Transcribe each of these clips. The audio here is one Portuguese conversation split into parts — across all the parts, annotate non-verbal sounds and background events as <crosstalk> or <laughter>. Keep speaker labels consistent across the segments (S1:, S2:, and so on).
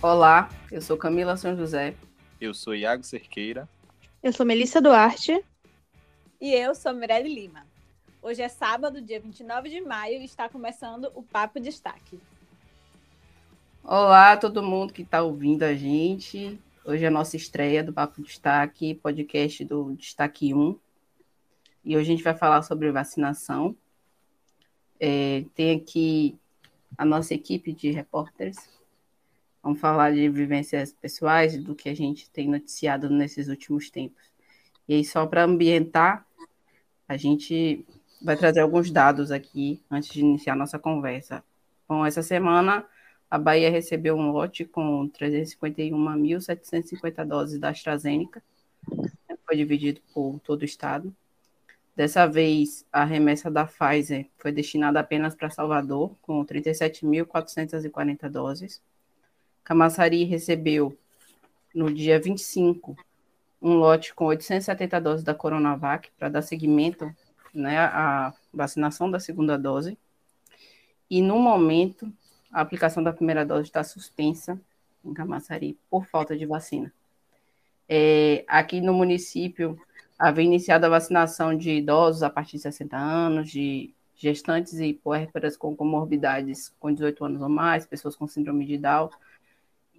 S1: Olá, eu sou Camila São José.
S2: Eu sou Iago Cerqueira.
S3: Eu sou Melissa Duarte.
S4: E eu sou Mirelle Lima. Hoje é sábado, dia 29 de maio, e está começando o Papo Destaque.
S1: Olá, todo mundo que está ouvindo a gente. Hoje é a nossa estreia do Papo Destaque, podcast do Destaque 1. E hoje a gente vai falar sobre vacinação. É, tem aqui a nossa equipe de repórteres Vamos falar de vivências pessoais, do que a gente tem noticiado nesses últimos tempos. E aí, só para ambientar, a gente vai trazer alguns dados aqui antes de iniciar nossa conversa. Bom, essa semana a Bahia recebeu um lote com 351.750 doses da AstraZeneca, foi dividido por todo o estado. Dessa vez, a remessa da Pfizer foi destinada apenas para Salvador, com 37.440 doses. Camaçari recebeu, no dia 25, um lote com 870 doses da Coronavac para dar seguimento né, à vacinação da segunda dose. E, no momento, a aplicação da primeira dose está suspensa em Camaçari por falta de vacina. É, aqui no município, havia iniciado a vacinação de idosos a partir de 60 anos, de gestantes e puérperas com comorbidades com 18 anos ou mais, pessoas com síndrome de Down,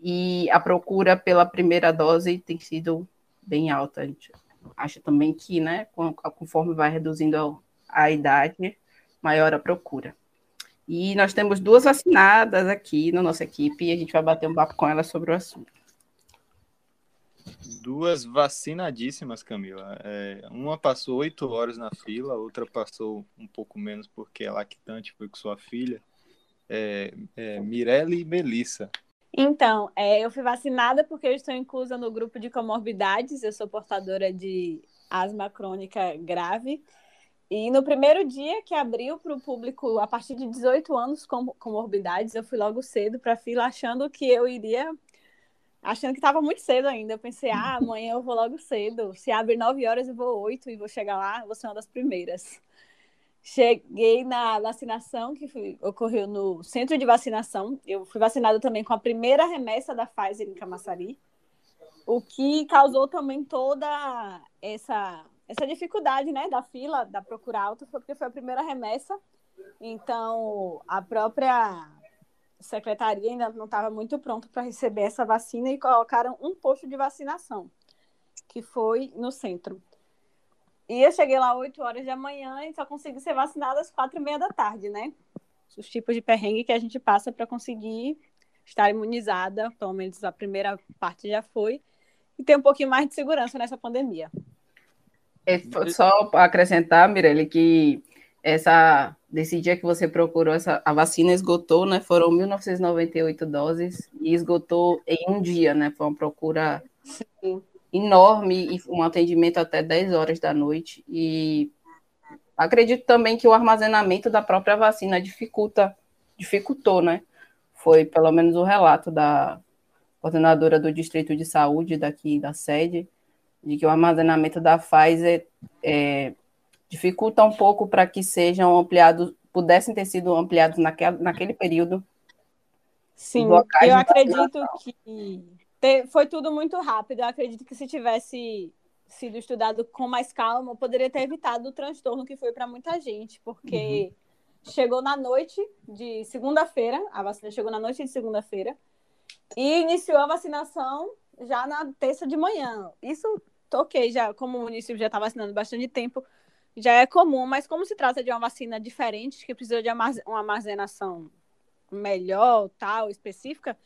S1: e a procura pela primeira dose tem sido bem alta. A gente acha também que, né, conforme vai reduzindo a idade, maior a procura. E nós temos duas vacinadas aqui na nossa equipe e a gente vai bater um papo com elas sobre o assunto.
S2: Duas vacinadíssimas, Camila. É, uma passou oito horas na fila, a outra passou um pouco menos porque é lactante, foi com sua filha. É, é, Mirelle e Melissa.
S4: Então, é, eu fui vacinada porque eu estou inclusa no grupo de comorbidades, eu sou portadora de asma crônica grave. E no primeiro dia que abriu para o público a partir de 18 anos com comorbidades, eu fui logo cedo para a fila achando que eu iria. Achando que estava muito cedo ainda. Eu pensei, ah, amanhã eu vou logo cedo. Se abre 9 horas, eu vou 8 e vou chegar lá, vou ser uma das primeiras. Cheguei na vacinação que ocorreu no centro de vacinação. Eu fui vacinada também com a primeira remessa da Pfizer em Camaçari, o que causou também toda essa, essa dificuldade né, da fila, da procura alta, porque foi a primeira remessa. Então, a própria secretaria ainda não estava muito pronta para receber essa vacina e colocaram um posto de vacinação, que foi no centro. E eu cheguei lá 8 horas da manhã e só consegui ser vacinada às 4 e meia da tarde, né? Os tipos de perrengue que a gente passa para conseguir estar imunizada, pelo menos a primeira parte já foi, e ter um pouquinho mais de segurança nessa pandemia.
S1: É, só acrescentar, Mirelle, que essa desse dia que você procurou essa a vacina esgotou, né? Foram 1998 doses e esgotou em um dia, né? Foi uma procura Sim enorme e um atendimento até 10 horas da noite. E acredito também que o armazenamento da própria vacina dificulta, dificultou, né? Foi pelo menos o relato da coordenadora do Distrito de Saúde daqui da sede, de que o armazenamento da Pfizer é, dificulta um pouco para que sejam ampliados, pudessem ter sido ampliados naquele, naquele período.
S4: Sim, eu acredito que foi tudo muito rápido. Eu acredito que se tivesse sido estudado com mais calma, poderia ter evitado o transtorno que foi para muita gente, porque uhum. chegou na noite de segunda-feira, a vacina chegou na noite de segunda-feira, e iniciou a vacinação já na terça de manhã. Isso, ok, já, como o município já está vacinando bastante tempo, já é comum, mas como se trata de uma vacina diferente, que precisa de uma armazenação melhor, tal, específica,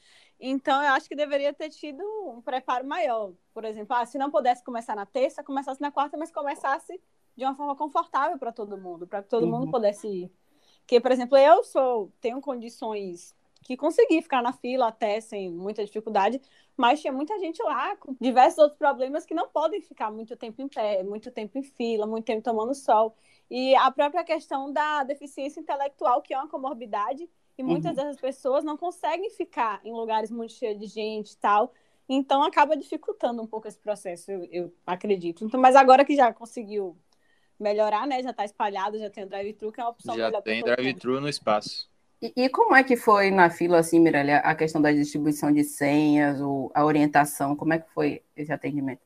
S4: então, eu acho que deveria ter tido um preparo maior. Por exemplo, ah, se não pudesse começar na terça, começasse na quarta, mas começasse de uma forma confortável para todo mundo, para que todo uhum. mundo pudesse ir. Porque, por exemplo, eu sou tenho condições que consegui ficar na fila até sem muita dificuldade, mas tinha muita gente lá com diversos outros problemas que não podem ficar muito tempo em pé, muito tempo em fila, muito tempo tomando sol. E a própria questão da deficiência intelectual, que é uma comorbidade, e muitas uhum. dessas pessoas não conseguem ficar em lugares muito cheios de gente e tal. Então acaba dificultando um pouco esse processo, eu, eu acredito. Então, mas agora que já conseguiu melhorar, né? Já está espalhado, já tem o drive-thru, que é uma opção
S2: já
S4: melhor.
S2: Já tem drive-thru no espaço.
S1: E, e, como é que foi na fila, assim, Mirella, a questão da distribuição de senhas, ou a orientação, como é que foi esse atendimento?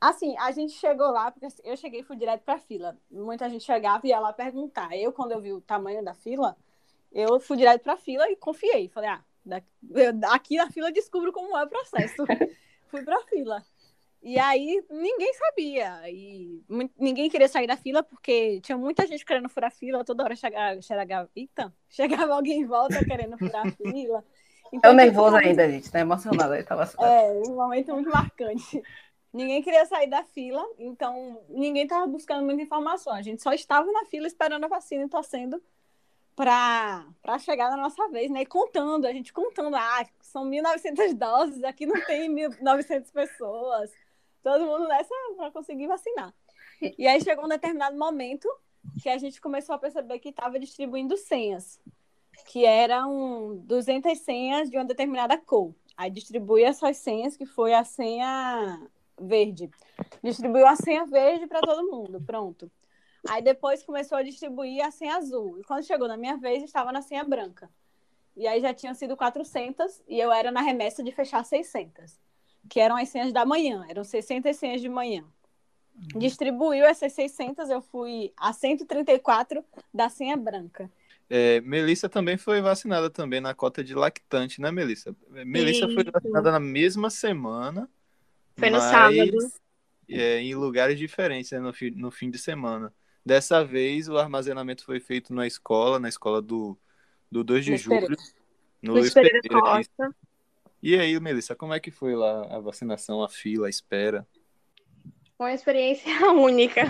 S4: Assim, a gente chegou lá, porque eu cheguei e fui direto para a fila. Muita gente chegava e ia lá perguntar. Eu, quando eu vi o tamanho da fila, eu fui direto para a fila e confiei. Falei, ah, aqui na fila descubro como é o processo. <laughs> fui para a fila. E aí ninguém sabia. E ninguém queria sair da fila porque tinha muita gente querendo furar fila, toda hora chegava, chegava, eita, chegava alguém em volta querendo furar a fila. <laughs>
S1: Então, eu nervoso ainda, gente, tá emocionada. Tava...
S4: É, um momento muito marcante. Ninguém queria sair da fila, então ninguém estava buscando muita informação. A gente só estava na fila esperando a vacina e torcendo para chegar na nossa vez, né? E contando, a gente contando, ah, são 1.900 doses, aqui não tem 1.900 pessoas. Todo mundo nessa para conseguir vacinar. E aí chegou um determinado momento que a gente começou a perceber que estava distribuindo senhas, que eram 200 senhas de uma determinada cor. Aí distribui essas senhas, que foi a senha verde. Distribuiu a senha verde para todo mundo, pronto. Aí depois começou a distribuir a senha azul. E quando chegou na minha vez, estava na senha branca. E aí já tinham sido 400 e eu era na remessa de fechar 600, que eram as senhas da manhã, eram 600 senhas de manhã. Distribuiu essas 600, eu fui a 134 da senha branca.
S2: É, Melissa também foi vacinada também na cota de lactante, né, Melissa? Melissa Isso. foi vacinada na mesma semana
S3: foi no mas, sábado.
S2: É, em lugares diferentes, né, no, fi, no fim de semana. Dessa vez, o armazenamento foi feito na escola, na escola do, do 2 de julho. No Luiz Pereira, Costa. E aí, Melissa, como é que foi lá a vacinação, a fila, a espera?
S3: Foi uma experiência <laughs> única,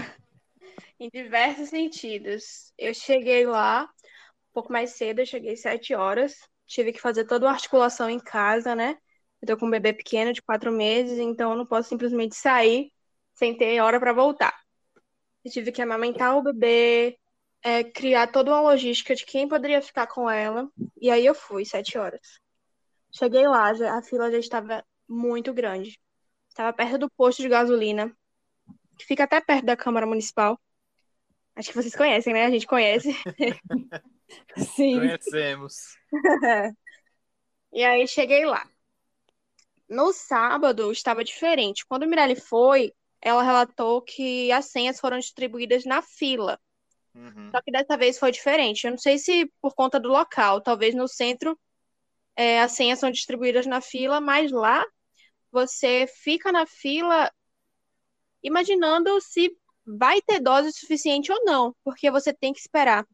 S3: em diversos sentidos. Eu cheguei lá um pouco mais cedo, eu cheguei às 7 horas. Tive que fazer toda a articulação em casa, né? Eu tô com um bebê pequeno de quatro meses, então eu não posso simplesmente sair sem ter hora para voltar. Eu tive que amamentar o bebê, é, criar toda uma logística de quem poderia ficar com ela. E aí eu fui, sete horas. Cheguei lá, já, a fila já estava muito grande. Estava perto do posto de gasolina, que fica até perto da Câmara Municipal. Acho que vocês conhecem, né? A gente conhece. <laughs>
S2: Sim. Conhecemos. <laughs>
S3: e aí cheguei lá. No sábado estava diferente. Quando Mirelle foi, ela relatou que as senhas foram distribuídas na fila. Uhum. Só que dessa vez foi diferente. Eu não sei se por conta do local, talvez no centro é, as senhas são distribuídas na fila, mas lá você fica na fila imaginando se vai ter dose suficiente ou não, porque você tem que esperar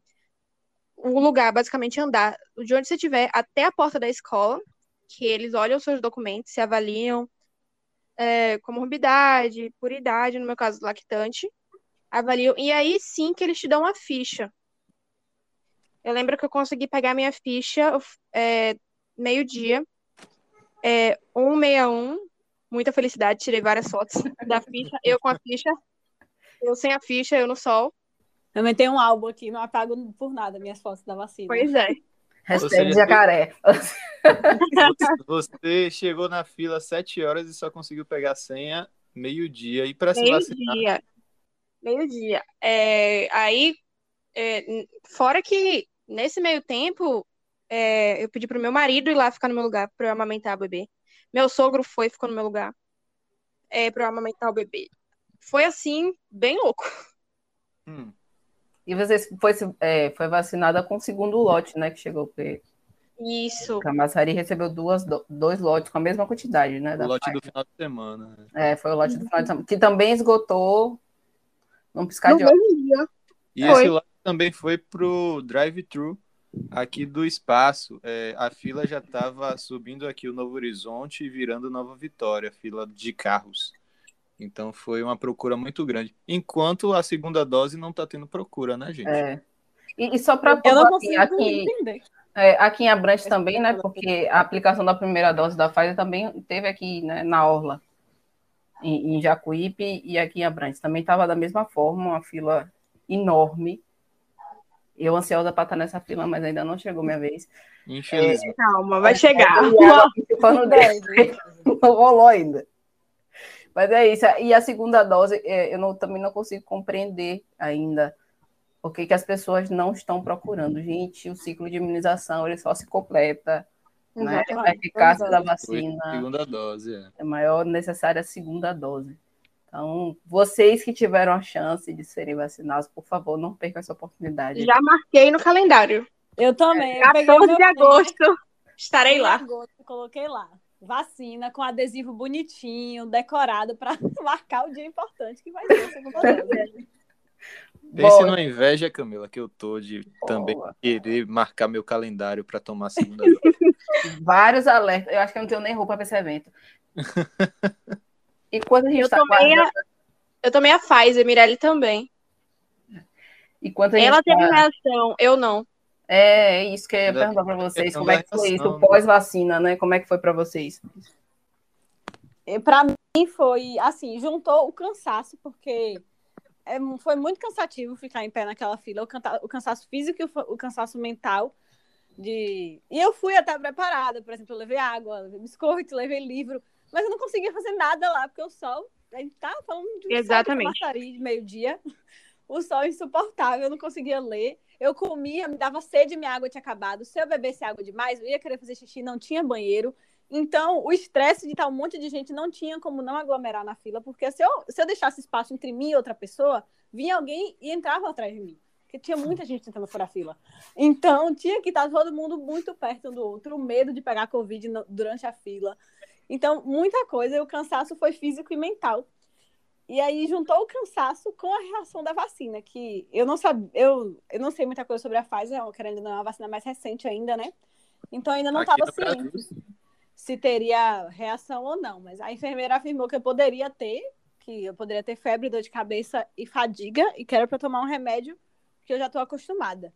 S3: o lugar, basicamente andar de onde você estiver até a porta da escola que eles olham os seus documentos, se avaliam é, comorbidade, por idade, no meu caso, lactante, avaliam, e aí sim que eles te dão a ficha. Eu lembro que eu consegui pegar minha ficha é, meio-dia, é, 161, muita felicidade, tirei várias fotos <laughs> da ficha, eu com a ficha, eu sem a ficha, eu no sol.
S4: Também tenho um álbum aqui, não apago por nada minhas fotos da vacina.
S3: Pois é.
S1: Hashtag jacaré. <laughs>
S2: Você chegou na fila às 7 horas e só conseguiu pegar a senha meio-dia. E para se meio vacinar?
S3: Dia. Meio-dia. É, aí, é, fora que nesse meio tempo, é, eu pedi pro meu marido ir lá ficar no meu lugar para eu amamentar o bebê. Meu sogro foi ficou no meu lugar é, para eu amamentar o bebê. Foi assim, bem louco.
S1: Hum. E você foi, é, foi vacinada com o segundo lote, né? Que chegou. Porque
S3: Isso.
S1: Camaçari recebeu duas, dois lotes com a mesma quantidade, né?
S2: O lote Pfizer. do final de semana. Né?
S1: É, foi o lote do final de semana. Que também esgotou num piscar de olhos.
S2: E foi. esse lote também foi pro drive-thru aqui do espaço. É, a fila já estava subindo aqui o Novo Horizonte e virando Nova Vitória, fila de carros. Então foi uma procura muito grande. Enquanto a segunda dose não está tendo procura, né, gente?
S1: É. E, e só para assim, aqui, é, aqui em Abrantes é também, né? Porque a aplicação da primeira dose da Pfizer também teve aqui né, na Orla, em, em Jacuípe e aqui em Abrantes. Também estava da mesma forma, uma fila enorme. Eu ansiosa para estar nessa fila, mas ainda não chegou minha vez.
S2: Infelizmente.
S3: É, calma, vai chegar. <laughs>
S1: Não rolou ainda. Mas é isso. E a segunda dose, é, eu não, também não consigo compreender ainda. Por que, que as pessoas não estão procurando? Gente, o ciclo de imunização ele só se completa. Né? A eficácia da vacina.
S2: Segunda dose,
S1: é. É maior necessária a segunda dose. Então, vocês que tiveram a chance de serem vacinados, por favor, não percam essa oportunidade.
S3: Já marquei no calendário.
S4: Eu também.
S3: Eu 14 de agosto. Estarei lá.
S4: Agosto, coloquei lá. Vacina com adesivo bonitinho, decorado, para <laughs> marcar o dia importante que vai ser segunda dose. <laughs>
S2: Pense numa inveja, Camila, que eu tô de Boa. também querer marcar meu calendário para tomar a segunda <laughs> dose.
S1: Vários alertas. Eu acho que eu não tenho nem roupa para esse evento. <laughs>
S3: E quando a gente está tomei a... Eu tomei a Pfizer, Mirelle também.
S1: E quanto a
S3: Ela teve tá... reação, eu não.
S1: É, é isso que eu ia perguntar para vocês. Como é que foi isso, pós-vacina, né? Como é que foi para vocês?
S4: Para mim foi assim, juntou o cansaço, porque é, foi muito cansativo ficar em pé naquela fila, o, canta, o cansaço físico e o, o, cansaço mental. De... E eu fui até preparada, por exemplo, eu levei água, levei biscoito, levei livro, mas eu não conseguia fazer nada lá, porque o sol, a gente tá falando de um
S3: Exatamente.
S4: sol de meio-dia, <laughs> o sol é insuportável, eu não conseguia ler. Eu comia, me dava sede, minha água tinha acabado. Se eu bebesse água demais, eu ia querer fazer xixi, não tinha banheiro. Então, o estresse de estar um monte de gente não tinha como não aglomerar na fila, porque se eu, se eu deixasse espaço entre mim e outra pessoa, vinha alguém e entrava atrás de mim. Porque tinha muita gente tentando furar fila. Então, tinha que estar todo mundo muito perto um do outro, o medo de pegar Covid durante a fila. Então, muita coisa, e o cansaço foi físico e mental. E aí juntou o cansaço com a reação da vacina, que eu não sabia, eu, eu não sei muita coisa sobre a Pfizer, querendo não é uma vacina mais recente ainda, né? Então ainda não estava ciente se teria reação ou não, mas a enfermeira afirmou que eu poderia ter, que eu poderia ter febre, dor de cabeça e fadiga, e que era para tomar um remédio que eu já estou acostumada.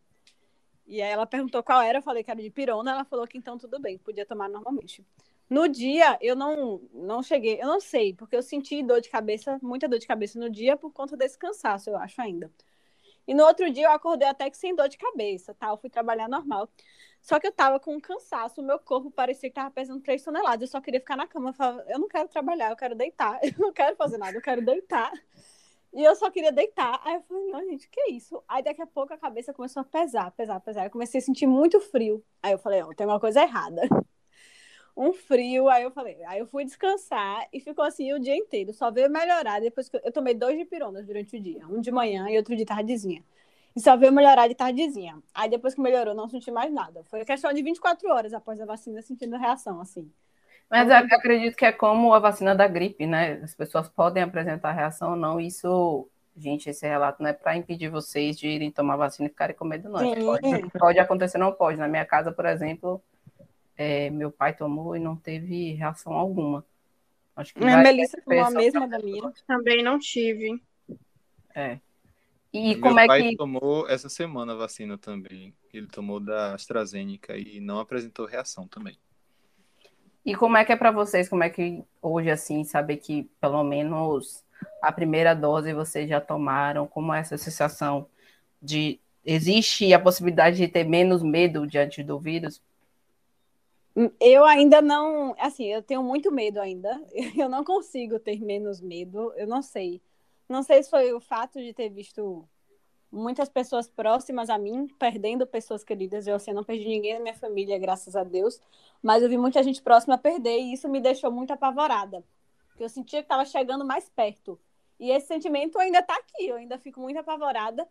S4: E aí ela perguntou qual era, eu falei que era de pirona, ela falou que então tudo bem, podia tomar normalmente. No dia, eu não, não cheguei, eu não sei, porque eu senti dor de cabeça, muita dor de cabeça no dia por conta desse cansaço, eu acho ainda. E no outro dia eu acordei até que sem dor de cabeça, tá? Eu fui trabalhar normal. Só que eu tava com um cansaço, o meu corpo parecia que tava pesando 3 toneladas. Eu só queria ficar na cama. Eu falava, eu não quero trabalhar, eu quero deitar. <laughs> Eu não quero fazer nada, eu quero deitar. E eu só queria deitar. Aí eu falei, não, gente, que isso? Aí daqui a pouco a cabeça começou a pesar, pesar, pesar. Eu comecei a sentir muito frio. Aí eu falei, ó, oh, tem uma coisa errada um frio, aí eu falei, aí eu fui descansar e ficou assim o dia inteiro, só veio melhorar depois que eu, eu tomei dois de pironas durante o dia, um de manhã e outro de tardezinha. E só veio melhorar de tardezinha. Aí depois que melhorou, não senti mais nada. Foi questão de 24 horas após a vacina sentindo reação, assim.
S1: Mas eu acredito que é como a vacina da gripe, né? As pessoas podem apresentar reação ou não. Isso, gente, esse relato não é para impedir vocês de irem tomar vacina e ficarem com medo, não. Pode, pode acontecer, não pode. Na minha casa, por exemplo, é, meu pai tomou e não teve reação alguma.
S4: Acho que a Melissa tomou a mesma da minha.
S3: Também não tive.
S1: É.
S2: E meu como é pai que. tomou essa semana a vacina também. Ele tomou da AstraZeneca e não apresentou reação também.
S1: E como é que é para vocês? Como é que hoje, assim, saber que pelo menos a primeira dose vocês já tomaram? Como é essa sensação de. Existe a possibilidade de ter menos medo diante do vírus?
S4: Eu ainda não, assim, eu tenho muito medo ainda. <laughs> Eu não consigo ter menos medo. Eu não sei. Não sei se foi o fato de ter visto muitas pessoas próximas a mim perdendo pessoas queridas. Eu assim, não perdi ninguém na minha família, graças a Deus. Mas eu vi muita gente próxima perder e isso me deixou muito apavorada. Eu sentia que estava chegando mais perto. E esse sentimento ainda está aqui. Eu ainda fico muito apavorada.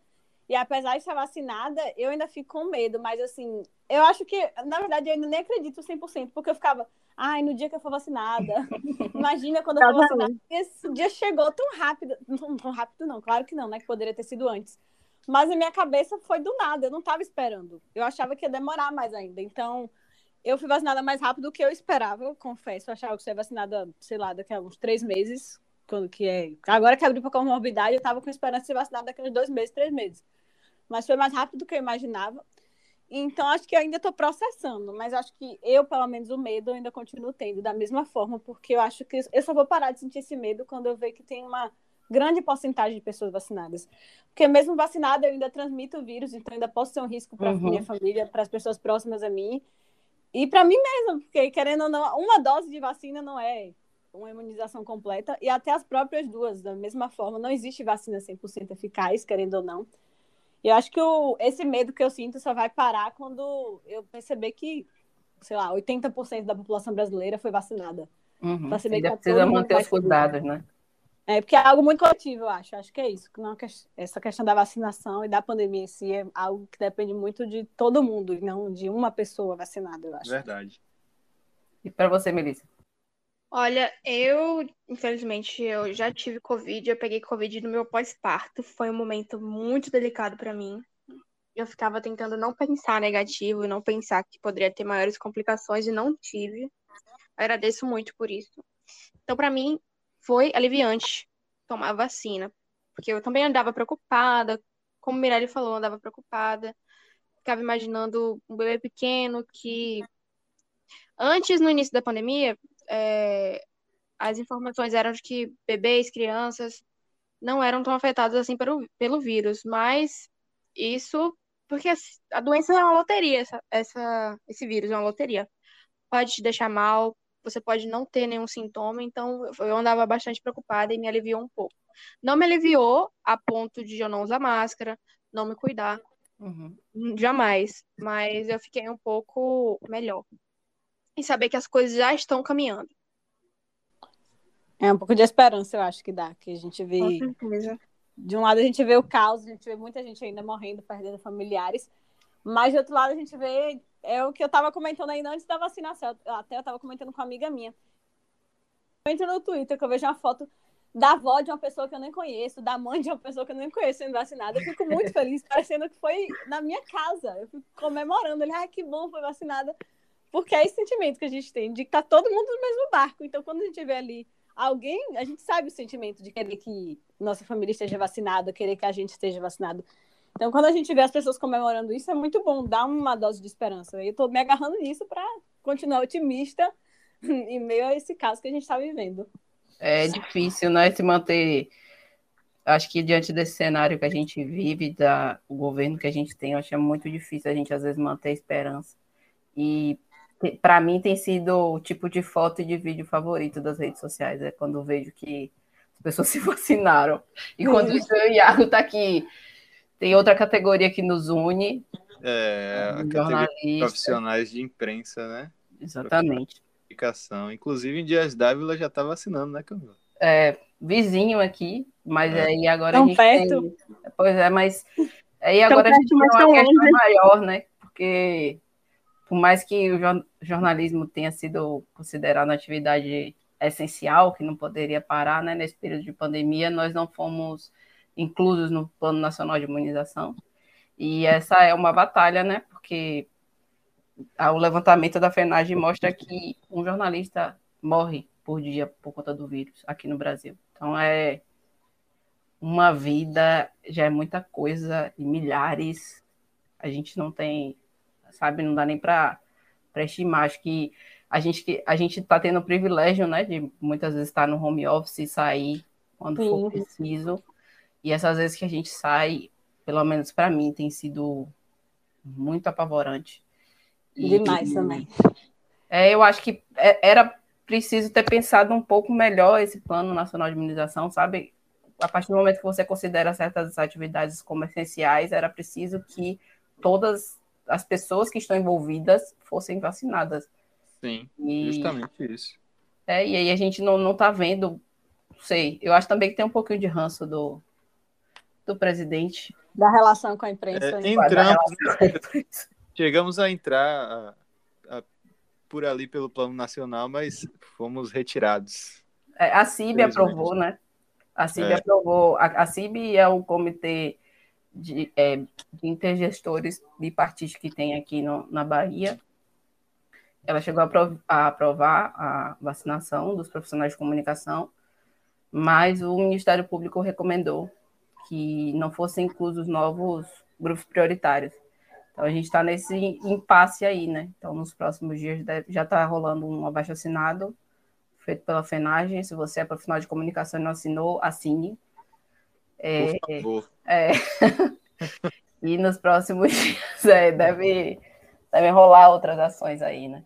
S4: E apesar de estar vacinada, eu ainda fico com medo. Mas, assim, eu acho que, na verdade, eu ainda nem acredito 100%, porque eu ficava, ai, no dia que eu for vacinada, <laughs> imagina quando eu for vacinada. Esse dia chegou tão rápido, não tão rápido não, claro que não, né, que poderia ter sido antes. Mas a minha cabeça foi do nada, eu não estava esperando. Eu achava que ia demorar mais ainda. Então, eu fui vacinada mais rápido do que eu esperava, eu confesso. Eu achava que eu ia vacinada, sei lá, daqui a uns três meses, quando que é... Agora que abriu para comorbidade, eu estava com esperança de ser vacinada daqui a uns dois meses, três meses mas foi mais rápido do que eu imaginava. Então, acho que eu ainda estou processando, mas acho que eu, pelo menos, o medo eu ainda continuo tendo, da mesma forma, porque eu acho que eu só vou parar de sentir esse medo quando eu ver que tem uma grande porcentagem de pessoas vacinadas. Porque mesmo vacinada, eu ainda transmito o vírus, então ainda posso ser um risco para uhum. minha família, para as pessoas próximas a mim e para mim mesma, porque querendo ou não, uma dose de vacina não é uma imunização completa e até as próprias duas, da mesma forma, não existe vacina 100% eficaz, querendo ou não. E eu acho que o, esse medo que eu sinto só vai parar quando eu perceber que, sei lá, 80% da população brasileira foi vacinada.
S1: Uhum. Perceber Ainda que precisa manter os cuidados, né?
S4: É, porque é algo muito coletivo, eu acho. Acho que é isso. Não, essa questão da vacinação e da pandemia em si é algo que depende muito de todo mundo, e não de uma pessoa vacinada, eu acho.
S2: Verdade.
S1: E para você, Melissa?
S3: Olha, eu, infelizmente, eu já tive Covid, eu peguei Covid no meu pós-parto. Foi um momento muito delicado para mim. Eu ficava tentando não pensar negativo, não pensar que poderia ter maiores complicações e não tive. Agradeço muito por isso. Então, para mim, foi aliviante tomar a vacina, porque eu também andava preocupada, como o Mirelle falou, andava preocupada. Ficava imaginando um bebê pequeno que antes, no início da pandemia, é, as informações eram de que bebês, crianças não eram tão afetados assim pelo, pelo vírus, mas isso porque a doença é uma loteria, essa, essa, esse vírus é uma loteria. Pode te deixar mal, você pode não ter nenhum sintoma, então eu andava bastante preocupada e me aliviou um pouco. Não me aliviou a ponto de eu não usar máscara, não me cuidar, uhum. jamais, mas eu fiquei um pouco melhor e saber que as coisas já estão caminhando.
S4: É um pouco de esperança, eu acho que dá, que a gente vê.
S3: Com certeza.
S4: De um lado a gente vê o caos, a gente vê muita gente ainda morrendo, perdendo familiares, mas de outro lado a gente vê é o que eu estava comentando ainda antes da vacinação. Até eu estava comentando com uma amiga minha. Eu entro no Twitter que eu vejo uma foto da avó de uma pessoa que eu nem conheço, da mãe de uma pessoa que eu nem conheço sendo vacinada. Eu fico muito <laughs> feliz, parecendo que foi na minha casa. Eu fico comemorando. Ele, ai, que bom, foi vacinada. Porque é esse sentimento que a gente tem, de que tá todo mundo no mesmo barco. Então, quando a gente vê ali alguém, a gente sabe o sentimento de querer que nossa família esteja vacinada, querer que a gente esteja vacinado. Então, quando a gente vê as pessoas comemorando isso, é muito bom, dá uma dose de esperança. Eu estou me agarrando nisso para continuar otimista <laughs> em meio a esse caso que a gente está vivendo.
S1: É difícil, né, se manter. Acho que diante desse cenário que a gente vive, da, o governo que a gente tem, acho que é muito difícil a gente às vezes manter a esperança. E para mim tem sido o tipo de foto e de vídeo favorito das redes sociais, é quando vejo que as pessoas <laughs> se vacinaram. E quando o Iago está aqui, tem outra categoria que nos une.
S2: É, a categoria profissionais de imprensa, né?
S1: Exatamente.
S2: Inclusive, em Dias Dávila já está vacinando, né, Camila?
S1: É, vizinho aqui, mas é. aí agora
S4: tão
S1: a gente
S4: perto.
S1: Tem... Pois é, mas aí agora a gente tem uma questão longe. maior, né? Porque por mais que o jornalismo tenha sido considerado uma atividade essencial, que não poderia parar né, nesse período de pandemia, nós não fomos inclusos no Plano Nacional de Imunização. E essa é uma batalha, né? Porque o levantamento da FENAGE mostra que um jornalista morre por dia por conta do vírus aqui no Brasil. Então é uma vida, já é muita coisa, e milhares. A gente não tem sabe? Não dá nem para estimar. Acho que a gente a gente está tendo o privilégio, né, de muitas vezes estar no home office e sair quando Sim. for preciso. E essas vezes que a gente sai, pelo menos para mim, tem sido muito apavorante.
S4: Demais e, também.
S1: É, eu acho que é, era preciso ter pensado um pouco melhor esse plano nacional de imunização, sabe? A partir do momento que você considera certas atividades como essenciais, era preciso que todas as pessoas que estão envolvidas fossem vacinadas.
S2: Sim, e, justamente isso.
S1: É, e aí a gente não, não tá vendo, não sei, eu acho também que tem um pouquinho de ranço do, do presidente.
S4: Da relação com a imprensa.
S2: É, entramos, né? chegamos a entrar a, a, por ali pelo plano nacional, mas fomos retirados.
S1: É, a CIB aprovou, né? A CIB é. aprovou. A, a CIB é o comitê de, é, de intergestores bipartidos que tem aqui no, na Bahia. Ela chegou a aprovar a vacinação dos profissionais de comunicação, mas o Ministério Público recomendou que não fossem inclusos novos grupos prioritários. Então a gente está nesse impasse aí, né? Então nos próximos dias deve, já está rolando um abaixo assinado feito pela FENAGEM. Se você é profissional de comunicação e não assinou, assine
S2: é, Por favor.
S1: É, <laughs> e nos próximos <laughs> dias é, deve, deve rolar outras ações aí, né?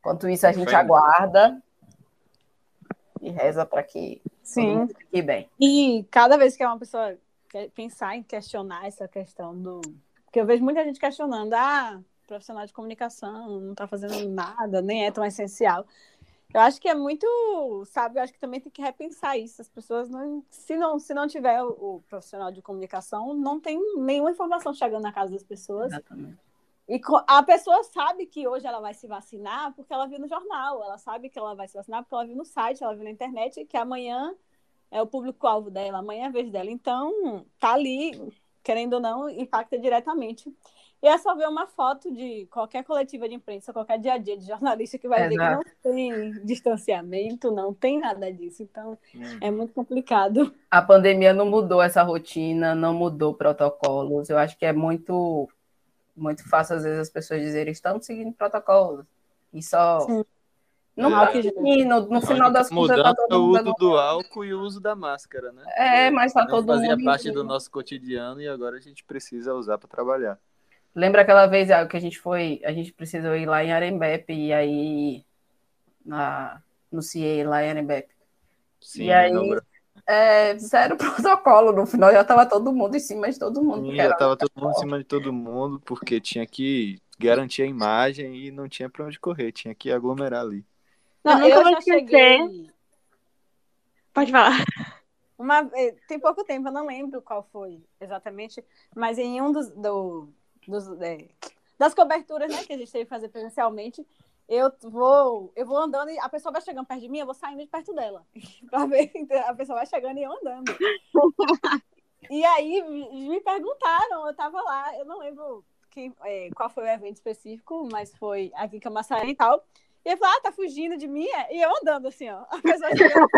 S1: Enquanto isso, a gente aguarda e reza para que
S4: Sim.
S1: fique bem.
S4: E cada vez que uma pessoa pensar em questionar essa questão do. Porque eu vejo muita gente questionando, ah, profissional de comunicação não está fazendo nada, nem é tão essencial. Eu acho que é muito, sabe, eu acho que também tem que repensar isso. As pessoas não, se não, se não tiver o, o profissional de comunicação, não tem nenhuma informação chegando na casa das pessoas. Exatamente. E a pessoa sabe que hoje ela vai se vacinar porque ela viu no jornal, ela sabe que ela vai se vacinar porque ela viu no site, ela viu na internet que amanhã é o público-alvo dela, amanhã é a vez dela. Então, tá ali, querendo ou não, impacta diretamente. E é só ver uma foto de qualquer coletiva de imprensa, qualquer dia a dia de jornalista que vai Exato. ver que não tem distanciamento, não tem nada disso. Então, hum. é muito complicado.
S1: A pandemia não mudou essa rotina, não mudou protocolos. Eu acho que é muito, muito fácil, às vezes, as pessoas dizerem estamos seguindo protocolos. E só. Sim. Não é, que no, no final das
S2: contas tá todo o uso do álcool e o uso da máscara, né?
S1: É, mas tá todo
S2: fazia mundo. Fazia parte do nosso cotidiano e agora a gente precisa usar para trabalhar.
S1: Lembra aquela vez ah, que a gente foi, a gente precisou ir lá em Arembepe e aí na, no CIE lá em Arembepe. Sim, e aí é, zero <laughs> protocolo, no final já tava todo mundo em cima de todo mundo.
S2: Sim, já tava todo mundo em cima de todo mundo, porque tinha que garantir a imagem e não tinha para onde correr, tinha que aglomerar ali.
S3: Não, eu, eu já cheguei. Pode falar.
S4: Uma, eh, tem pouco tempo, eu não lembro qual foi exatamente, mas em um dos, do, dos, é, das coberturas né, que a gente teve que fazer presencialmente, eu vou, eu vou andando e a pessoa vai chegando perto de mim, eu vou saindo de perto dela. <laughs> pra ver, a pessoa vai chegando e eu andando. <laughs> e aí me perguntaram, eu tava lá, eu não lembro que, é, qual foi o evento específico, mas foi aqui em Camaçari e tal. E ele falou, ah, tá fugindo de mim? É? E eu andando assim, ó. A pessoa chegando,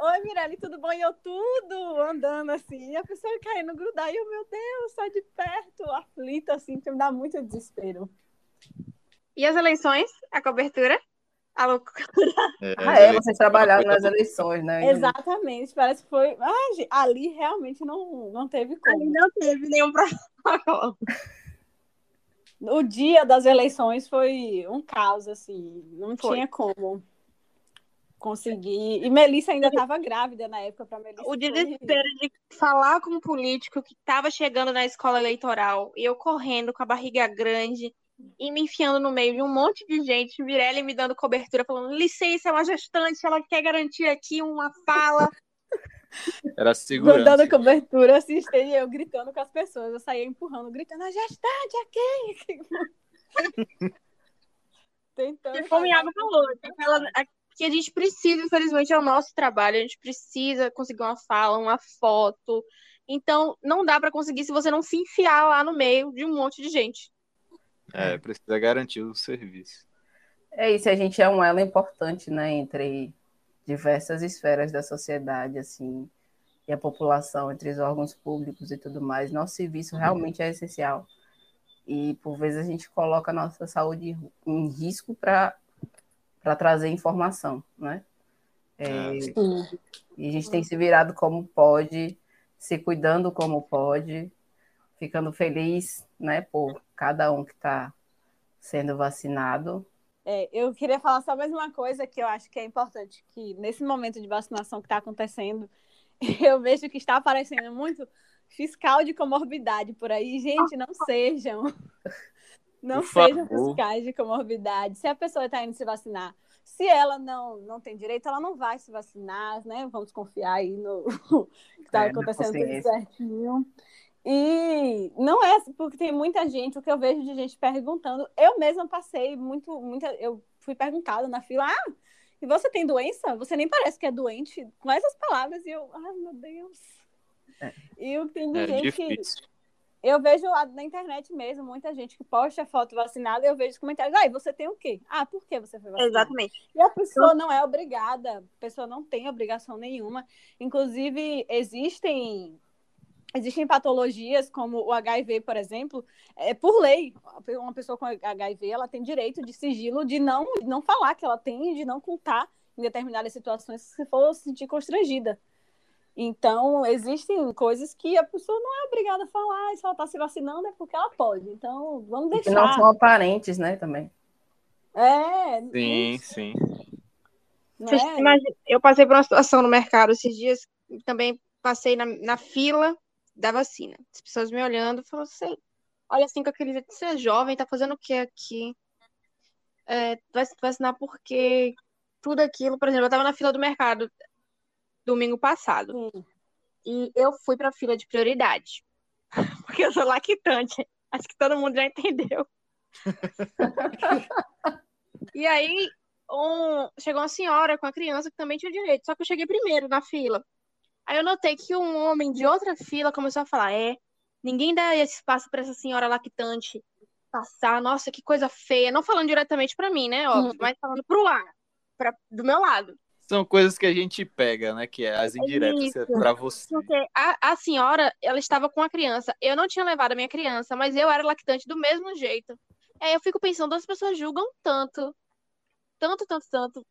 S4: Oi, Mirelle, tudo bom? E eu tudo andando assim. E a pessoa querendo grudar. E eu, meu Deus, sai de perto, aflita, assim, que me dá muito desespero.
S3: E as eleições? A cobertura? A loucura.
S1: É, ah, é, vocês trabalharam nas eleições, né?
S4: Exatamente, parece que foi. Ah, ali realmente não, não teve como.
S3: Ali não teve nenhum problema <laughs>
S4: o dia das eleições foi um caos, assim, não foi. tinha como conseguir. E Melissa ainda estava grávida na época para Melissa.
S3: O desespero de falar com um político que estava chegando na escola eleitoral e eu correndo com a barriga grande e me enfiando no meio de um monte de gente, Mirelle me dando cobertura, falando: licença, é uma gestante, ela quer garantir aqui uma fala.
S2: Era segurança.
S4: Dando cobertura, assistente, eu gritando com as pessoas. Eu saía empurrando, gritando, a gestante aqui! <laughs>
S3: Tentando. E o Iago falou, que a gente precisa, infelizmente, é o nosso trabalho, a gente precisa conseguir uma fala, uma foto. Então, não dá para conseguir se você não se enfiar lá no meio de um monte de gente.
S2: É, precisa garantir o serviço.
S1: É isso, a gente é um elo importante, né, entre diversas esferas da sociedade, assim, e a população, entre os órgãos públicos e tudo mais. Nosso serviço realmente é essencial. E, por vezes, a gente coloca a nossa saúde em risco para trazer informação, né? É, é e a gente tem se virado como pode, se cuidando como pode, ficando feliz, né, por cada um que está sendo vacinado
S4: é, eu queria falar só mais uma coisa que eu acho que é importante, que nesse momento de vacinação que está acontecendo, <laughs> eu vejo que está aparecendo muito fiscal de comorbidade por aí. Gente, não sejam. <laughs> Não por sejam favor. fiscais de comorbidade. Se a pessoa está indo se vacinar, se ela não, não tem direito, ela não vai se vacinar, né? Vamos confiar aí no <laughs> que está é, acontecendo tudo certinho. E não é porque tem muita gente, o que eu vejo de gente perguntando. Eu mesma passei muito, muita. Eu fui perguntada na fila, ah, e você tem doença? Você nem parece que é doente, com essas palavras, e eu, ai meu Deus. É. E eu tenho é gente difícil. que. Eu vejo na internet mesmo, muita gente que posta foto vacinada, eu vejo os comentários, ah, e você tem o quê? Ah, por que você foi vacinado?
S3: Exatamente.
S4: E a pessoa não é obrigada, a pessoa não tem obrigação nenhuma. Inclusive, existem Existem patologias como o HIV, por exemplo, é, por lei, uma pessoa com HIV ela tem direito de sigilo de não, de não falar que ela tem, de não contar em determinadas situações se for se sentir constrangida. Então, existem coisas que a pessoa não é obrigada a falar, e se ela está se vacinando é porque ela pode. Então, vamos deixar. E
S1: não são aparentes, né, também.
S4: É.
S2: Sim, isso. sim.
S3: É? Imagina, eu passei por uma situação no mercado esses dias, também passei na, na fila da vacina. As pessoas me olhando, falou assim, olha assim com aquele jeito, você é jovem, tá fazendo o que aqui? É, vai se vacinar porque tudo aquilo, por exemplo, eu tava na fila do mercado domingo passado. Sim. E eu fui pra fila de prioridade. <laughs> Porque eu sou lactante. Acho que todo mundo já entendeu. <laughs> e aí, um, chegou uma senhora com a criança que também tinha direito, só que eu cheguei primeiro na fila. Aí eu notei que um homem de outra fila começou a falar: é, ninguém dá esse espaço para essa senhora lactante passar, nossa, que coisa feia. Não falando diretamente para mim, né, óbvio, uhum. mas falando pro ar, pra, do meu lado.
S2: São coisas que a gente pega, né? Que é as indiretas é para você.
S3: Porque a, a senhora, ela estava com a criança. Eu não tinha levado a minha criança, mas eu era lactante do mesmo jeito. Aí eu fico pensando, as pessoas julgam tanto. Tanto, tanto, tanto.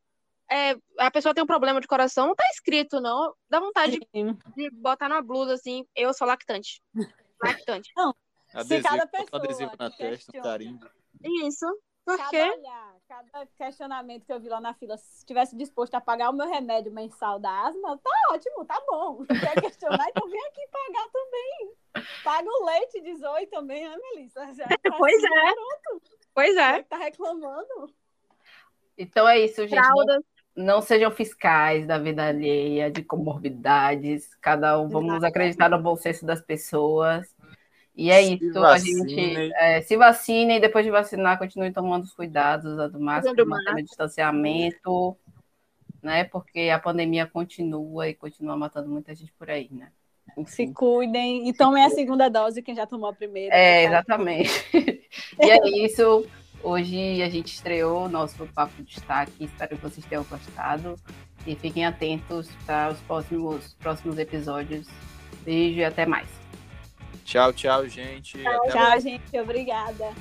S3: É, a pessoa tem um problema de coração, não tá escrito, não. Dá vontade de, de, botar na blusa assim, eu sou lactante. Lactante.
S4: Não. <laughs> Adesivo, se cada pessoa
S2: adesivo na testa, carimbo.
S3: Isso. Por
S4: cada? Olhar, cada questionamento que eu vi lá na fila, se estivesse disposto a pagar o meu remédio mensal da asma, tá ótimo, tá bom. <laughs> Quer questionar, então vem aqui pagar também. Paga o leite 18 também, né, Melissa? Já
S3: tá <laughs> pois assim, é. Pois é.
S4: Tá reclamando.
S1: Então é isso, gente. Não, não, sejam fiscais da vida alheia, de comorbidades. Cada um, vamos acreditar no bom senso das pessoas. E é se isso, a gente é, se vacine e depois de vacinar, continue tomando os cuidados, usando máscara, mantendo distanciamento, né? Porque a pandemia continua e continua matando muita gente por aí, né?
S4: Enfim. Se cuidem e tomem a segunda dose, quem já tomou a primeira.
S1: É, exatamente. <laughs> e é isso. Hoje a gente estreou o nosso Papo de Destaque. Espero que vocês tenham gostado. E fiquem atentos para os próximos, próximos episódios. Beijo e até mais.
S2: Tchau, tchau, gente.
S4: Tchau, tchau gente. Obrigada.